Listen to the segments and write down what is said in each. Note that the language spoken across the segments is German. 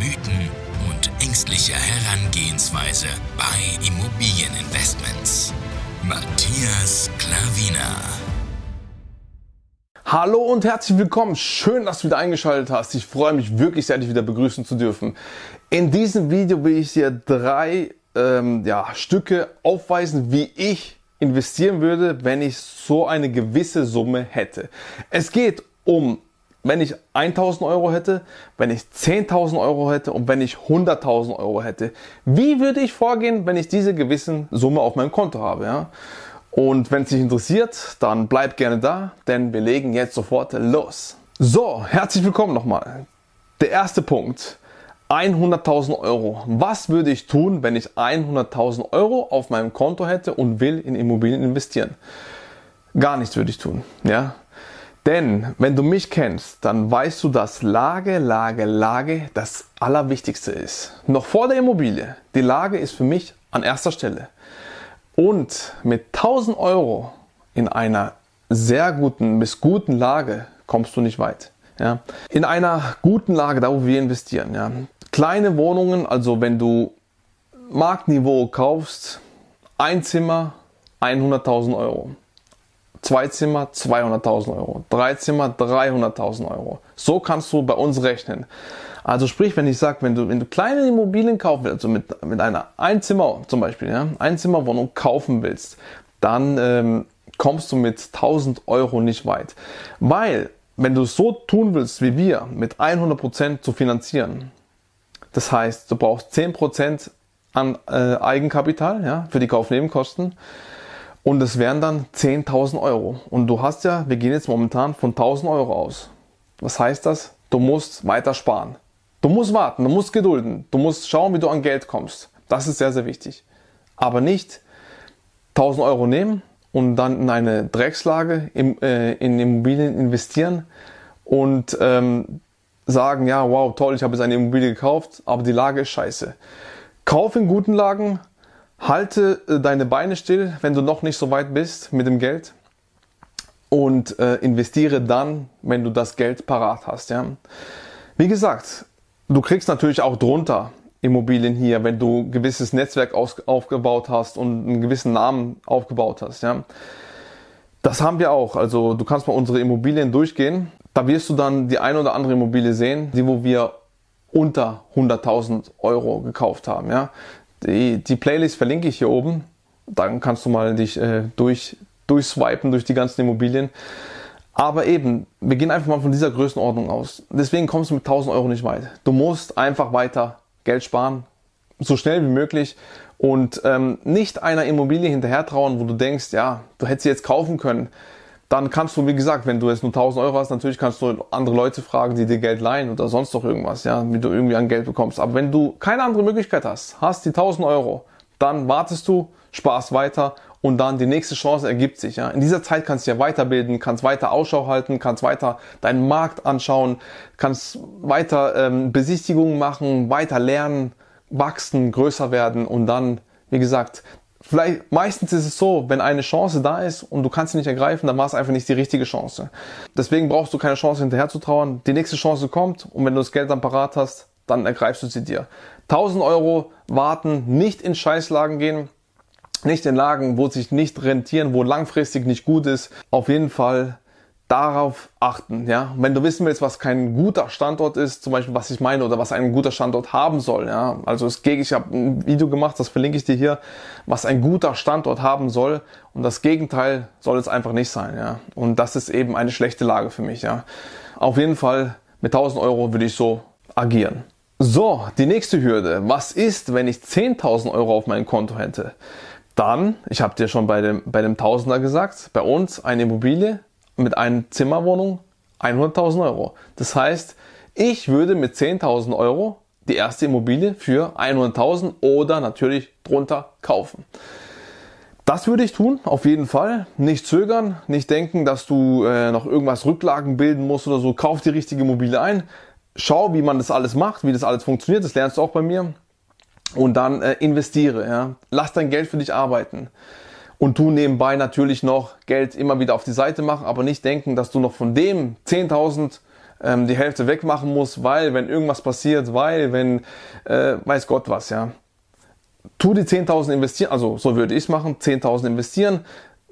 Mythen und ängstliche Herangehensweise bei Immobilieninvestments. Matthias Klavina. Hallo und herzlich willkommen. Schön, dass du wieder eingeschaltet hast. Ich freue mich wirklich sehr, dich wieder begrüßen zu dürfen. In diesem Video will ich dir drei ähm, ja, Stücke aufweisen, wie ich investieren würde, wenn ich so eine gewisse Summe hätte. Es geht um, wenn ich 1000 Euro hätte, wenn ich 10.000 Euro hätte und wenn ich 100.000 Euro hätte. Wie würde ich vorgehen, wenn ich diese gewissen Summe auf meinem Konto habe? Ja? Und wenn es dich interessiert, dann bleib gerne da, denn wir legen jetzt sofort los. So, herzlich willkommen nochmal. Der erste Punkt. 100.000 Euro. Was würde ich tun, wenn ich 100.000 Euro auf meinem Konto hätte und will in Immobilien investieren? Gar nichts würde ich tun, ja. Denn wenn du mich kennst, dann weißt du, dass Lage, Lage, Lage das Allerwichtigste ist. Noch vor der Immobilie. Die Lage ist für mich an erster Stelle. Und mit 1000 Euro in einer sehr guten bis guten Lage kommst du nicht weit. Ja. In einer guten Lage, da wo wir investieren, ja, Kleine Wohnungen, also wenn du Marktniveau kaufst, ein Zimmer 100.000 Euro. Zwei Zimmer 200.000 Euro. Drei Zimmer 300.000 Euro. So kannst du bei uns rechnen. Also sprich, wenn ich sage, wenn du, wenn du kleine Immobilien kaufen willst, also mit, mit einer Einzimmer zum Beispiel, ja, Einzimmerwohnung kaufen willst, dann ähm, kommst du mit 1000 Euro nicht weit. Weil, wenn du es so tun willst wie wir, mit 100% zu finanzieren, das heißt, du brauchst 10% an äh, Eigenkapital ja, für die Kaufnebenkosten und es wären dann 10.000 Euro. Und du hast ja, wir gehen jetzt momentan von 1.000 Euro aus. Was heißt das? Du musst weiter sparen. Du musst warten, du musst gedulden, du musst schauen, wie du an Geld kommst. Das ist sehr, sehr wichtig. Aber nicht 1000 Euro nehmen und dann in eine Dreckslage im, äh, in Immobilien investieren und ähm, sagen, ja, wow, toll, ich habe jetzt eine Immobilie gekauft, aber die Lage ist scheiße. Kauf in guten Lagen, halte äh, deine Beine still, wenn du noch nicht so weit bist mit dem Geld und äh, investiere dann, wenn du das Geld parat hast. Ja. Wie gesagt, du kriegst natürlich auch drunter Immobilien hier, wenn du ein gewisses Netzwerk aus, aufgebaut hast und einen gewissen Namen aufgebaut hast. Ja. Das haben wir auch. Also du kannst mal unsere Immobilien durchgehen da wirst du dann die eine oder andere Immobilie sehen, die wo wir unter 100.000 Euro gekauft haben. Ja? Die, die Playlist verlinke ich hier oben. Dann kannst du mal dich äh, durch, durchswipen durch die ganzen Immobilien. Aber eben, wir gehen einfach mal von dieser Größenordnung aus. Deswegen kommst du mit 1000 Euro nicht weit. Du musst einfach weiter Geld sparen, so schnell wie möglich und ähm, nicht einer Immobilie hinterher trauen, wo du denkst, ja, du hättest sie jetzt kaufen können dann kannst du, wie gesagt, wenn du jetzt nur 1000 Euro hast, natürlich kannst du andere Leute fragen, die dir Geld leihen oder sonst doch irgendwas, ja, wie du irgendwie an Geld bekommst. Aber wenn du keine andere Möglichkeit hast, hast die 1000 Euro, dann wartest du, sparst weiter und dann die nächste Chance ergibt sich. Ja. In dieser Zeit kannst du ja weiterbilden, kannst weiter Ausschau halten, kannst weiter deinen Markt anschauen, kannst weiter ähm, Besichtigungen machen, weiter lernen, wachsen, größer werden und dann, wie gesagt, Vielleicht, meistens ist es so, wenn eine Chance da ist und du kannst sie nicht ergreifen, dann war es einfach nicht die richtige Chance. Deswegen brauchst du keine Chance hinterher zu trauern. Die nächste Chance kommt und wenn du das Geld dann parat hast, dann ergreifst du sie dir. 1000 Euro warten, nicht in Scheißlagen gehen, nicht in Lagen, wo sich nicht rentieren, wo langfristig nicht gut ist. Auf jeden Fall darauf achten. Ja? Wenn du wissen willst, was kein guter Standort ist, zum Beispiel was ich meine oder was ein guter Standort haben soll, ja, also es geht, ich habe ein Video gemacht, das verlinke ich dir hier, was ein guter Standort haben soll und das Gegenteil soll es einfach nicht sein, ja. Und das ist eben eine schlechte Lage für mich, ja. Auf jeden Fall mit 1000 Euro würde ich so agieren. So, die nächste Hürde. Was ist, wenn ich 10.000 Euro auf meinem Konto hätte? Dann, ich habe dir schon bei dem, bei dem Tausender gesagt, bei uns eine Immobilie mit einer Zimmerwohnung 100.000 Euro. Das heißt, ich würde mit 10.000 Euro die erste Immobilie für 100.000 oder natürlich drunter kaufen. Das würde ich tun, auf jeden Fall. Nicht zögern, nicht denken, dass du äh, noch irgendwas Rücklagen bilden musst oder so. Kauf die richtige Immobilie ein. Schau, wie man das alles macht, wie das alles funktioniert. Das lernst du auch bei mir. Und dann äh, investiere. Ja. Lass dein Geld für dich arbeiten. Und du nebenbei natürlich noch Geld immer wieder auf die Seite machen, aber nicht denken, dass du noch von dem 10.000 ähm, die Hälfte wegmachen musst, weil wenn irgendwas passiert, weil wenn äh, weiß Gott was, ja. Tu die 10.000 investieren, also so würde ich es machen, 10.000 investieren,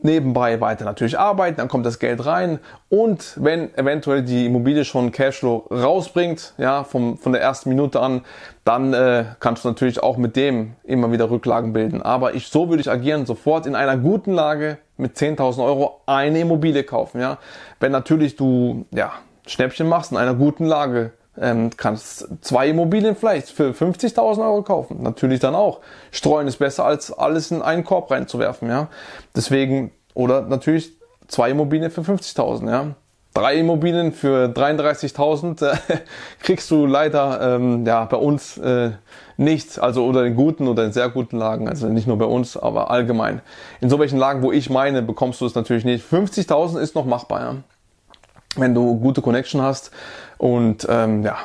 nebenbei weiter natürlich arbeiten, dann kommt das Geld rein und wenn eventuell die Immobilie schon Cashflow rausbringt, ja, vom, von der ersten Minute an, dann äh, kannst du natürlich auch mit dem immer wieder Rücklagen bilden. Aber ich, so würde ich agieren, sofort in einer guten Lage mit 10.000 Euro eine Immobilie kaufen, ja. Wenn natürlich du, ja, Schnäppchen machst in einer guten Lage, ähm, kannst zwei Immobilien vielleicht für 50.000 Euro kaufen. Natürlich dann auch. Streuen ist besser als alles in einen Korb reinzuwerfen, ja. Deswegen, oder natürlich zwei Immobilien für 50.000, ja. Drei Immobilien für 33.000 äh, kriegst du leider ähm, ja, bei uns äh, nicht, also oder in guten oder in sehr guten Lagen, also nicht nur bei uns, aber allgemein. In so welchen Lagen, wo ich meine, bekommst du es natürlich nicht. 50.000 ist noch machbar, ja wenn du gute Connection hast. Und ähm, ja,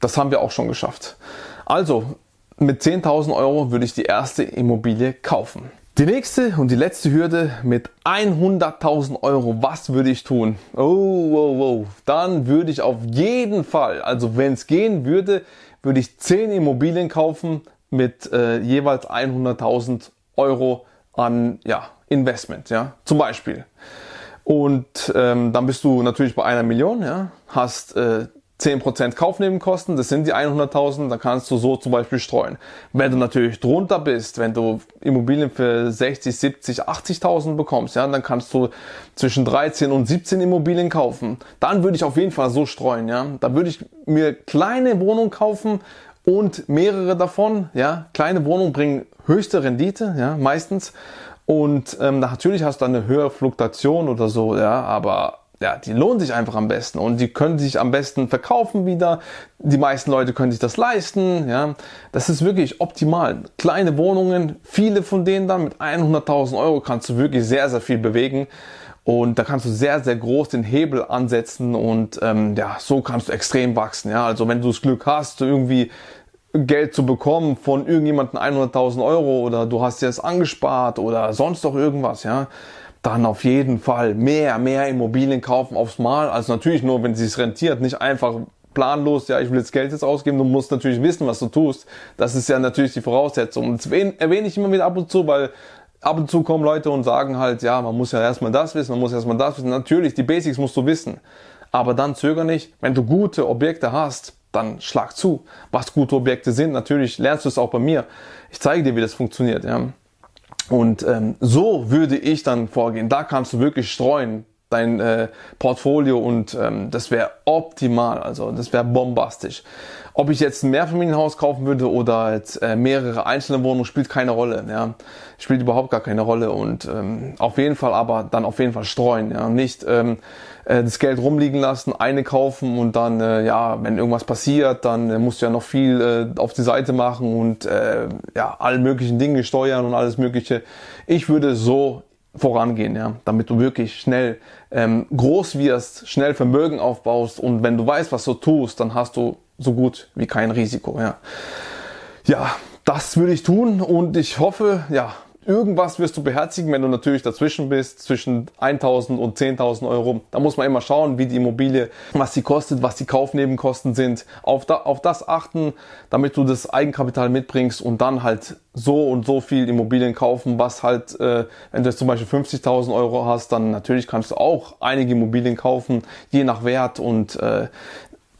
das haben wir auch schon geschafft. Also, mit 10.000 Euro würde ich die erste Immobilie kaufen. Die nächste und die letzte Hürde mit 100.000 Euro. Was würde ich tun? Oh, oh, oh. Dann würde ich auf jeden Fall, also wenn es gehen würde, würde ich 10 Immobilien kaufen mit äh, jeweils 100.000 Euro an ja, Investment. Ja, zum Beispiel. Und ähm, dann bist du natürlich bei einer Million, ja, hast äh, 10% Kaufnebenkosten, das sind die 100.000, dann kannst du so zum Beispiel streuen. Wenn du natürlich drunter bist, wenn du Immobilien für 60, 70, 80.000 bekommst, ja, dann kannst du zwischen 13 und 17 Immobilien kaufen. Dann würde ich auf jeden Fall so streuen, ja. Da würde ich mir kleine Wohnungen kaufen und mehrere davon, ja. Kleine Wohnungen bringen höchste Rendite, ja, meistens. Und ähm, natürlich hast du eine höhere Fluktuation oder so, ja, aber ja, die lohnen sich einfach am besten und die können sich am besten verkaufen wieder. Die meisten Leute können sich das leisten, ja. Das ist wirklich optimal. Kleine Wohnungen, viele von denen dann mit 100.000 Euro kannst du wirklich sehr, sehr viel bewegen. Und da kannst du sehr, sehr groß den Hebel ansetzen und ähm, ja, so kannst du extrem wachsen. Ja, also wenn du das Glück hast, irgendwie Geld zu bekommen von irgendjemandem 100.000 Euro oder du hast dir das angespart oder sonst doch irgendwas, ja, dann auf jeden Fall mehr, mehr Immobilien kaufen aufs Mal. Also natürlich nur, wenn es sich rentiert, nicht einfach planlos, ja, ich will jetzt Geld jetzt ausgeben, du musst natürlich wissen, was du tust. Das ist ja natürlich die Voraussetzung. Und das erwähne ich immer wieder ab und zu, weil ab und zu kommen Leute und sagen halt, ja, man muss ja erstmal das wissen, man muss erstmal das wissen. Natürlich, die Basics musst du wissen. Aber dann zöger nicht, wenn du gute Objekte hast, dann schlag zu. Was gute Objekte sind, natürlich lernst du es auch bei mir. Ich zeige dir, wie das funktioniert. Ja. Und ähm, so würde ich dann vorgehen. Da kannst du wirklich streuen dein äh, Portfolio und ähm, das wäre optimal, also das wäre bombastisch. Ob ich jetzt ein Mehrfamilienhaus kaufen würde oder jetzt, äh, mehrere einzelne Wohnungen, spielt keine Rolle. Ja, spielt überhaupt gar keine Rolle und ähm, auf jeden Fall aber dann auf jeden Fall streuen, ja, nicht ähm, äh, das Geld rumliegen lassen, eine kaufen und dann äh, ja, wenn irgendwas passiert, dann äh, musst du ja noch viel äh, auf die Seite machen und äh, ja alle möglichen Dinge steuern und alles mögliche. Ich würde so vorangehen, ja, damit du wirklich schnell ähm, groß wirst, schnell Vermögen aufbaust und wenn du weißt, was du tust, dann hast du so gut wie kein Risiko, ja. Ja, das würde ich tun und ich hoffe, ja, Irgendwas wirst du beherzigen, wenn du natürlich dazwischen bist, zwischen 1000 und 10.000 Euro. Da muss man immer schauen, wie die Immobilie, was sie kostet, was die Kaufnebenkosten sind. Auf, da, auf das achten, damit du das Eigenkapital mitbringst und dann halt so und so viel Immobilien kaufen, was halt, äh, wenn du jetzt zum Beispiel 50.000 Euro hast, dann natürlich kannst du auch einige Immobilien kaufen, je nach Wert und äh,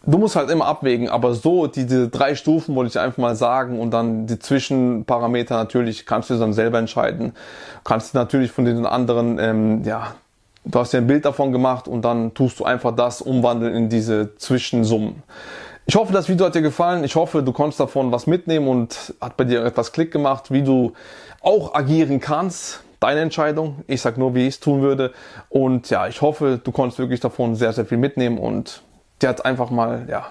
du musst halt immer abwägen, aber so diese drei Stufen wollte ich einfach mal sagen und dann die Zwischenparameter natürlich kannst du dann selber entscheiden. Kannst du natürlich von den anderen, ähm, ja, du hast dir ein Bild davon gemacht und dann tust du einfach das umwandeln in diese Zwischensummen. Ich hoffe, das Video hat dir gefallen. Ich hoffe, du konntest davon was mitnehmen und hat bei dir etwas Klick gemacht, wie du auch agieren kannst. Deine Entscheidung. Ich sag nur, wie ich es tun würde. Und ja, ich hoffe, du konntest wirklich davon sehr, sehr viel mitnehmen und der hat einfach mal, ja,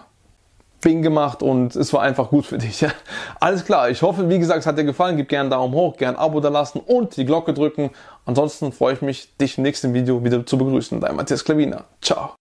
Bing gemacht und es war einfach gut für dich. Ja. Alles klar, ich hoffe, wie gesagt, es hat dir gefallen. Gib gerne einen Daumen hoch, gerne ein Abo da lassen und die Glocke drücken. Ansonsten freue ich mich, dich im nächsten Video wieder zu begrüßen. Dein Matthias Klavina. Ciao.